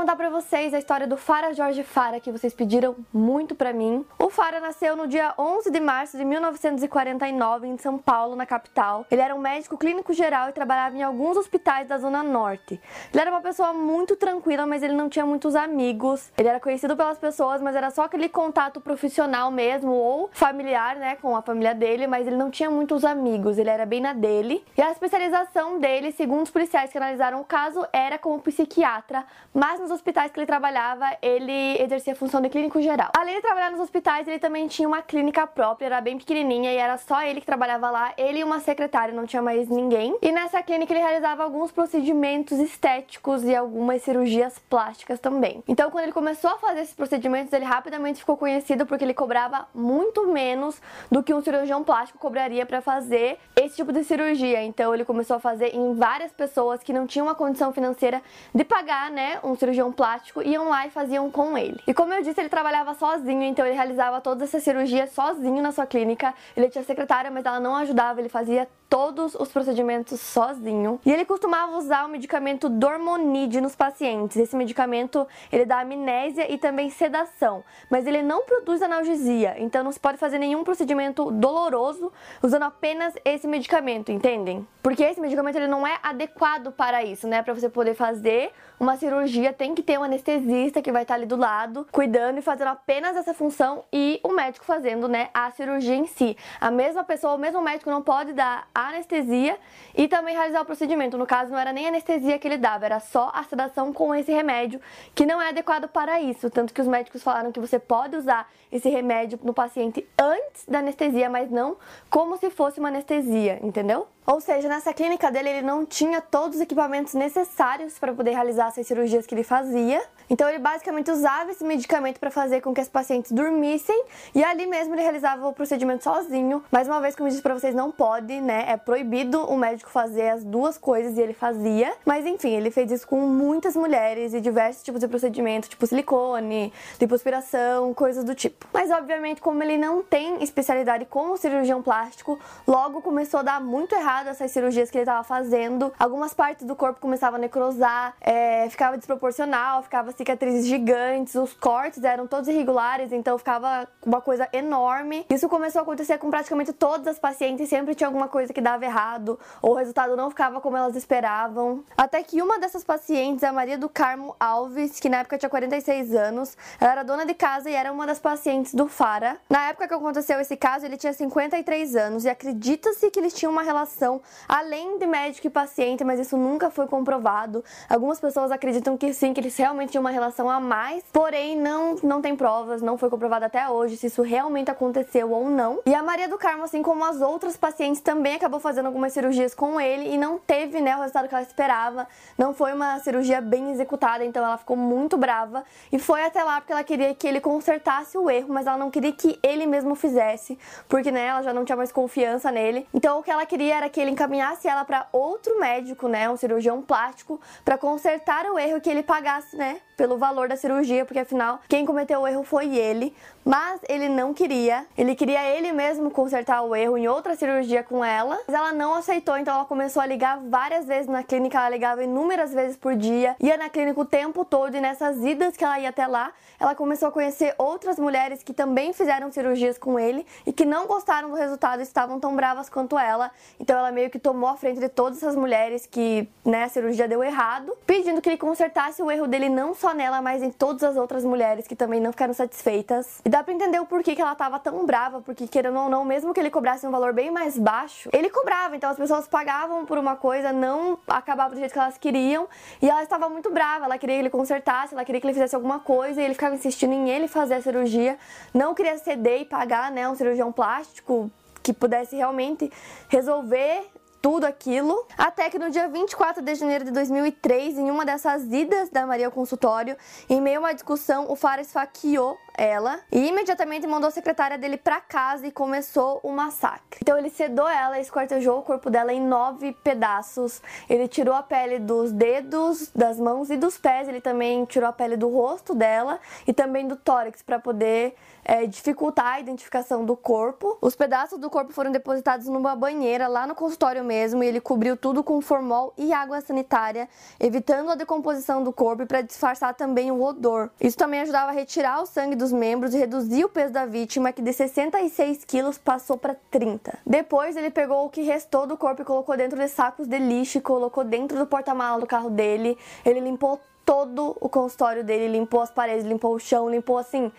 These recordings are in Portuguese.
Contar pra vocês a história do Fara Jorge Fara, que vocês pediram muito pra mim. O Fara nasceu no dia 11 de março de 1949 em São Paulo, na capital. Ele era um médico clínico geral e trabalhava em alguns hospitais da Zona Norte. Ele era uma pessoa muito tranquila, mas ele não tinha muitos amigos. Ele era conhecido pelas pessoas, mas era só aquele contato profissional mesmo ou familiar, né, com a família dele, mas ele não tinha muitos amigos. Ele era bem na dele. E a especialização dele, segundo os policiais que analisaram o caso, era como psiquiatra mas nos hospitais que ele trabalhava, ele exercia a função de clínico geral. Além de trabalhar nos hospitais, ele também tinha uma clínica própria, era bem pequenininha e era só ele que trabalhava lá, ele e uma secretária, não tinha mais ninguém. E nessa clínica ele realizava alguns procedimentos estéticos e algumas cirurgias plásticas também. Então, quando ele começou a fazer esses procedimentos, ele rapidamente ficou conhecido porque ele cobrava muito menos do que um cirurgião plástico cobraria para fazer esse tipo de cirurgia. Então, ele começou a fazer em várias pessoas que não tinham uma condição financeira de pagar, né, um cirurgião plástico, iam lá e faziam com ele. E como eu disse, ele trabalhava sozinho, então ele realizava todas essas cirurgias sozinho na sua clínica. Ele tinha secretária, mas ela não ajudava, ele fazia todos os procedimentos sozinho. E ele costumava usar o medicamento Dormonide nos pacientes. Esse medicamento, ele dá amnésia e também sedação, mas ele não produz analgesia, então não se pode fazer nenhum procedimento doloroso usando apenas esse medicamento, entendem? Porque esse medicamento ele não é adequado para isso, né? Para você poder fazer uma cirurgia, tem que ter um anestesista que vai estar ali do lado, cuidando e fazendo apenas essa função e o médico fazendo, né, a cirurgia em si. A mesma pessoa, o mesmo médico não pode dar anestesia e também realizar o procedimento. No caso, não era nem anestesia que ele dava, era só a sedação com esse remédio, que não é adequado para isso. Tanto que os médicos falaram que você pode usar esse remédio no paciente antes da anestesia, mas não como se fosse uma anestesia, entendeu? Ou seja, nessa clínica dele ele não tinha todos os equipamentos necessários para poder realizar essas cirurgias que ele fazia. Então ele basicamente usava esse medicamento para fazer com que os pacientes dormissem e ali mesmo ele realizava o procedimento sozinho. Mais uma vez, como eu disse para vocês, não pode, né? É proibido o médico fazer as duas coisas e ele fazia. Mas enfim, ele fez isso com muitas mulheres e diversos tipos de procedimento, tipo silicone, lipoaspiração, coisas do tipo. Mas obviamente, como ele não tem especialidade como cirurgião plástico, logo começou a dar muito errado essas cirurgias que ele estava fazendo. Algumas partes do corpo começavam a necrosar, é, ficava desproporcional, ficava cicatrizes gigantes, os cortes eram todos irregulares, então ficava uma coisa enorme. Isso começou a acontecer com praticamente todas as pacientes, sempre tinha alguma coisa que dava errado, ou o resultado não ficava como elas esperavam. Até que uma dessas pacientes, a Maria do Carmo Alves, que na época tinha 46 anos, ela era dona de casa e era uma das pacientes do Fara. Na época que aconteceu esse caso, ele tinha 53 anos e acredita-se que eles tinham uma relação relação além de médico e paciente, mas isso nunca foi comprovado. Algumas pessoas acreditam que sim, que eles realmente tinham uma relação a mais, porém não, não tem provas, não foi comprovado até hoje se isso realmente aconteceu ou não. E a Maria do Carmo, assim como as outras pacientes, também acabou fazendo algumas cirurgias com ele e não teve né, o resultado que ela esperava. Não foi uma cirurgia bem executada, então ela ficou muito brava e foi até lá porque ela queria que ele consertasse o erro, mas ela não queria que ele mesmo fizesse, porque né, ela já não tinha mais confiança nele. Então o que ela queria era que ele encaminhasse ela para outro médico, né, um cirurgião plástico, para consertar o erro que ele pagasse, né, pelo valor da cirurgia, porque afinal quem cometeu o erro foi ele, mas ele não queria. Ele queria ele mesmo consertar o erro em outra cirurgia com ela, mas ela não aceitou, então ela começou a ligar várias vezes na clínica, ela ligava inúmeras vezes por dia, ia na clínica o tempo todo e nessas idas que ela ia até lá, ela começou a conhecer outras mulheres que também fizeram cirurgias com ele e que não gostaram do resultado estavam tão bravas quanto ela. Então ela meio que tomou a frente de todas essas mulheres que, né, a cirurgia deu errado, pedindo que ele consertasse o erro dele não só nela, mas em todas as outras mulheres que também não ficaram satisfeitas. E dá pra entender o porquê que ela tava tão brava, porque querendo ou não, mesmo que ele cobrasse um valor bem mais baixo, ele cobrava, então as pessoas pagavam por uma coisa, não acabava do jeito que elas queriam, e ela estava muito brava, ela queria que ele consertasse, ela queria que ele fizesse alguma coisa, e ele ficava insistindo em ele fazer a cirurgia, não queria ceder e pagar, né, um cirurgião plástico que pudesse realmente resolver tudo aquilo. Até que no dia 24 de janeiro de 2003, em uma dessas idas da Maria ao consultório, em meio a uma discussão, o Fara esfaqueou ela e imediatamente mandou a secretária dele para casa e começou o massacre. Então ele sedou ela esquartejou o corpo dela em nove pedaços. Ele tirou a pele dos dedos, das mãos e dos pés. Ele também tirou a pele do rosto dela e também do tórax para poder é, dificultar a identificação do corpo. Os pedaços do corpo foram depositados numa banheira lá no consultório mesmo e ele cobriu tudo com formol e água sanitária, evitando a decomposição do corpo para disfarçar também o odor. Isso também ajudava a retirar o sangue dos membros e reduzir o peso da vítima, que de 66 quilos passou para 30. Depois ele pegou o que restou do corpo e colocou dentro de sacos de lixo e colocou dentro do porta-mala do carro dele. Ele limpou todo o consultório dele, limpou as paredes, limpou o chão, limpou assim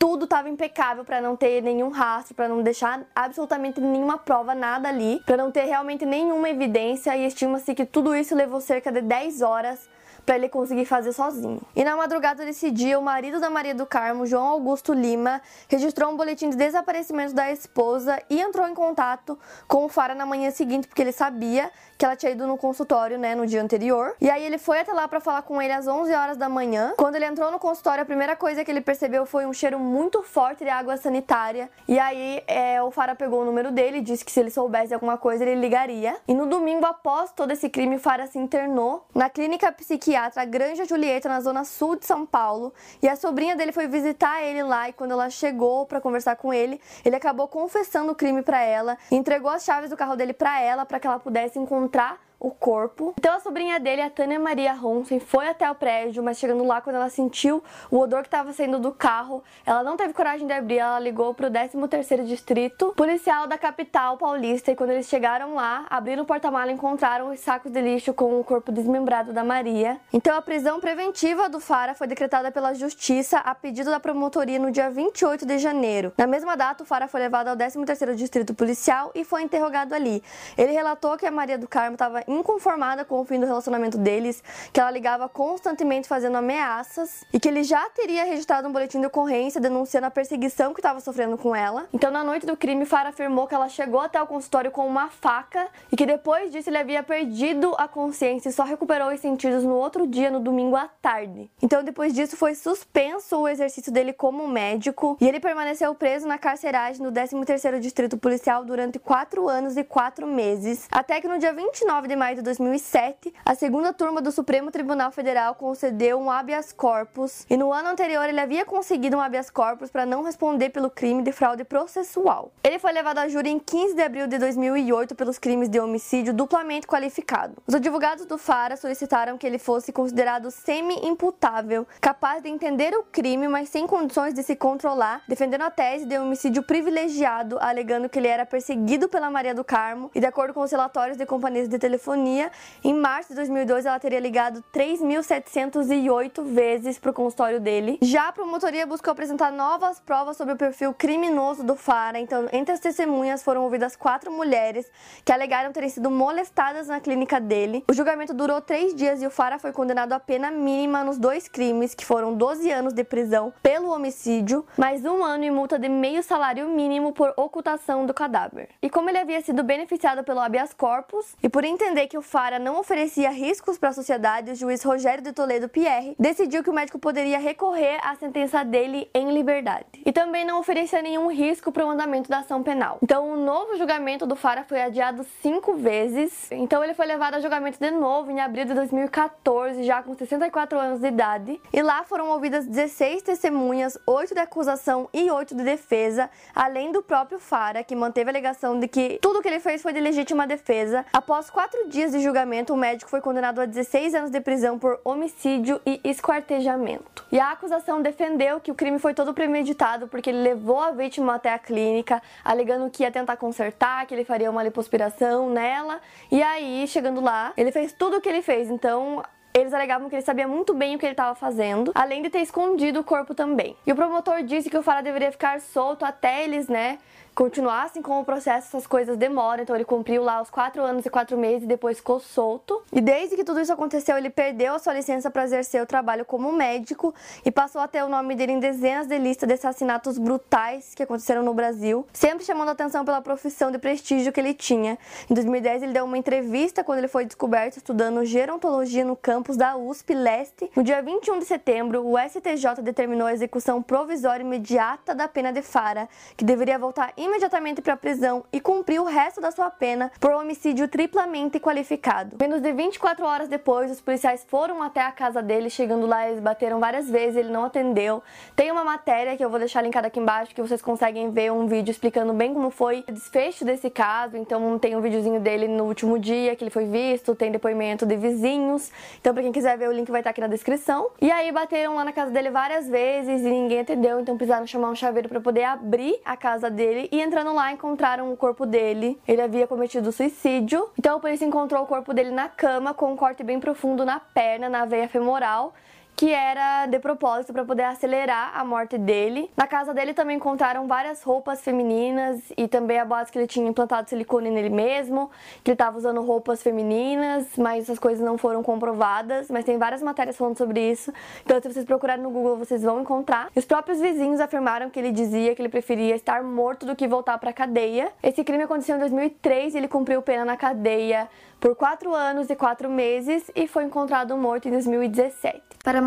tudo estava impecável para não ter nenhum rastro, para não deixar absolutamente nenhuma prova, nada ali, para não ter realmente nenhuma evidência e estima-se que tudo isso levou cerca de 10 horas para ele conseguir fazer sozinho. E na madrugada desse dia, o marido da Maria do Carmo, João Augusto Lima, registrou um boletim de desaparecimento da esposa e entrou em contato com o Fara na manhã seguinte, porque ele sabia que ela tinha ido no consultório, né, no dia anterior. E aí ele foi até lá para falar com ele às 11 horas da manhã. Quando ele entrou no consultório, a primeira coisa que ele percebeu foi um cheiro muito forte de água sanitária. E aí é, o Fara pegou o número dele e disse que se ele soubesse alguma coisa, ele ligaria. E no domingo, após todo esse crime, o Fara se internou na clínica psiquiatra Granja Julieta, na zona sul de São Paulo. E a sobrinha dele foi visitar ele lá. E quando ela chegou para conversar com ele, ele acabou confessando o crime para ela, entregou as chaves do carro dele para ela para que ela pudesse encontrar encontrar o corpo. Então a sobrinha dele, a Tânia Maria Ronsen, foi até o prédio, mas chegando lá, quando ela sentiu o odor que estava saindo do carro, ela não teve coragem de abrir, ela ligou pro 13º Distrito Policial da capital paulista e quando eles chegaram lá, abriram o porta-mala e encontraram os sacos de lixo com o corpo desmembrado da Maria. Então a prisão preventiva do Fara foi decretada pela Justiça a pedido da promotoria no dia 28 de janeiro. Na mesma data, o Fara foi levado ao 13º Distrito Policial e foi interrogado ali. Ele relatou que a Maria do Carmo estava inconformada com o fim do relacionamento deles, que ela ligava constantemente fazendo ameaças e que ele já teria registrado um boletim de ocorrência denunciando a perseguição que estava sofrendo com ela. Então, na noite do crime, Fara afirmou que ela chegou até o consultório com uma faca e que depois disso ele havia perdido a consciência e só recuperou os sentidos no outro dia, no domingo à tarde. Então, depois disso, foi suspenso o exercício dele como médico e ele permaneceu preso na carceragem no 13º Distrito Policial durante quatro anos e quatro meses, até que no dia 29 de maio de 2007, a segunda turma do Supremo Tribunal Federal concedeu um habeas corpus e no ano anterior ele havia conseguido um habeas corpus para não responder pelo crime de fraude processual. Ele foi levado a júri em 15 de abril de 2008 pelos crimes de homicídio duplamente qualificado. Os advogados do Fara solicitaram que ele fosse considerado semi-imputável, capaz de entender o crime, mas sem condições de se controlar, defendendo a tese de homicídio privilegiado, alegando que ele era perseguido pela Maria do Carmo e, de acordo com os relatórios de companhias de telefonia, telefonia. Em março de 2002, ela teria ligado 3.708 vezes para o consultório dele. Já a promotoria buscou apresentar novas provas sobre o perfil criminoso do Fara. Então, entre as testemunhas foram ouvidas quatro mulheres que alegaram terem sido molestadas na clínica dele. O julgamento durou três dias e o Fara foi condenado a pena mínima nos dois crimes, que foram 12 anos de prisão pelo homicídio, mais um ano e multa de meio salário mínimo por ocultação do cadáver. E como ele havia sido beneficiado pelo habeas corpus e por entender que o Fara não oferecia riscos para a sociedade, o juiz Rogério de Toledo Pierre decidiu que o médico poderia recorrer à sentença dele em liberdade. E também não oferecia nenhum risco para o andamento da ação penal. Então, o novo julgamento do Fara foi adiado cinco vezes. Então, ele foi levado a julgamento de novo em abril de 2014, já com 64 anos de idade. E lá foram ouvidas 16 testemunhas, 8 de acusação e 8 de defesa, além do próprio Fara, que manteve a alegação de que tudo que ele fez foi de legítima defesa. Após quatro dias de julgamento, o médico foi condenado a 16 anos de prisão por homicídio e esquartejamento. E a acusação defendeu que o crime foi todo premeditado porque ele levou a vítima até a clínica, alegando que ia tentar consertar, que ele faria uma lipoaspiração nela. E aí, chegando lá, ele fez tudo o que ele fez. Então, eles alegavam que ele sabia muito bem o que ele estava fazendo, além de ter escondido o corpo também. E o promotor disse que o Fara deveria ficar solto até eles, né, continuassem com o processo, essas coisas demoram. Então ele cumpriu lá os quatro anos e quatro meses e depois ficou solto. E desde que tudo isso aconteceu, ele perdeu a sua licença para exercer o trabalho como médico e passou a ter o nome dele em dezenas de listas de assassinatos brutais que aconteceram no Brasil, sempre chamando atenção pela profissão de prestígio que ele tinha. Em 2010, ele deu uma entrevista quando ele foi descoberto estudando gerontologia no campus da USP Leste. No dia 21 de setembro, o STJ determinou a execução provisória imediata da pena de Fara, que deveria voltar imediatamente para a prisão e cumprir o resto da sua pena por homicídio triplamente qualificado. Menos de 24 horas depois, os policiais foram até a casa dele, chegando lá, eles bateram várias vezes, ele não atendeu. Tem uma matéria que eu vou deixar linkada aqui embaixo que vocês conseguem ver um vídeo explicando bem como foi o desfecho desse caso. Então tem um videozinho dele no último dia que ele foi visto, tem depoimento de vizinhos. Então para quem quiser ver o link vai estar aqui na descrição. E aí bateram lá na casa dele várias vezes e ninguém atendeu, então precisaram chamar um chaveiro para poder abrir a casa dele e entrando lá encontraram o corpo dele. Ele havia cometido suicídio. Então a polícia encontrou o corpo dele na cama com um corte bem profundo na perna, na veia femoral que era de propósito para poder acelerar a morte dele. Na casa dele também encontraram várias roupas femininas e também a base que ele tinha implantado silicone nele mesmo, que ele estava usando roupas femininas, mas essas coisas não foram comprovadas, mas tem várias matérias falando sobre isso. Então se vocês procurarem no Google, vocês vão encontrar. Os próprios vizinhos afirmaram que ele dizia que ele preferia estar morto do que voltar para a cadeia. Esse crime aconteceu em 2003 e ele cumpriu pena na cadeia por 4 anos e 4 meses e foi encontrado morto em 2017. Para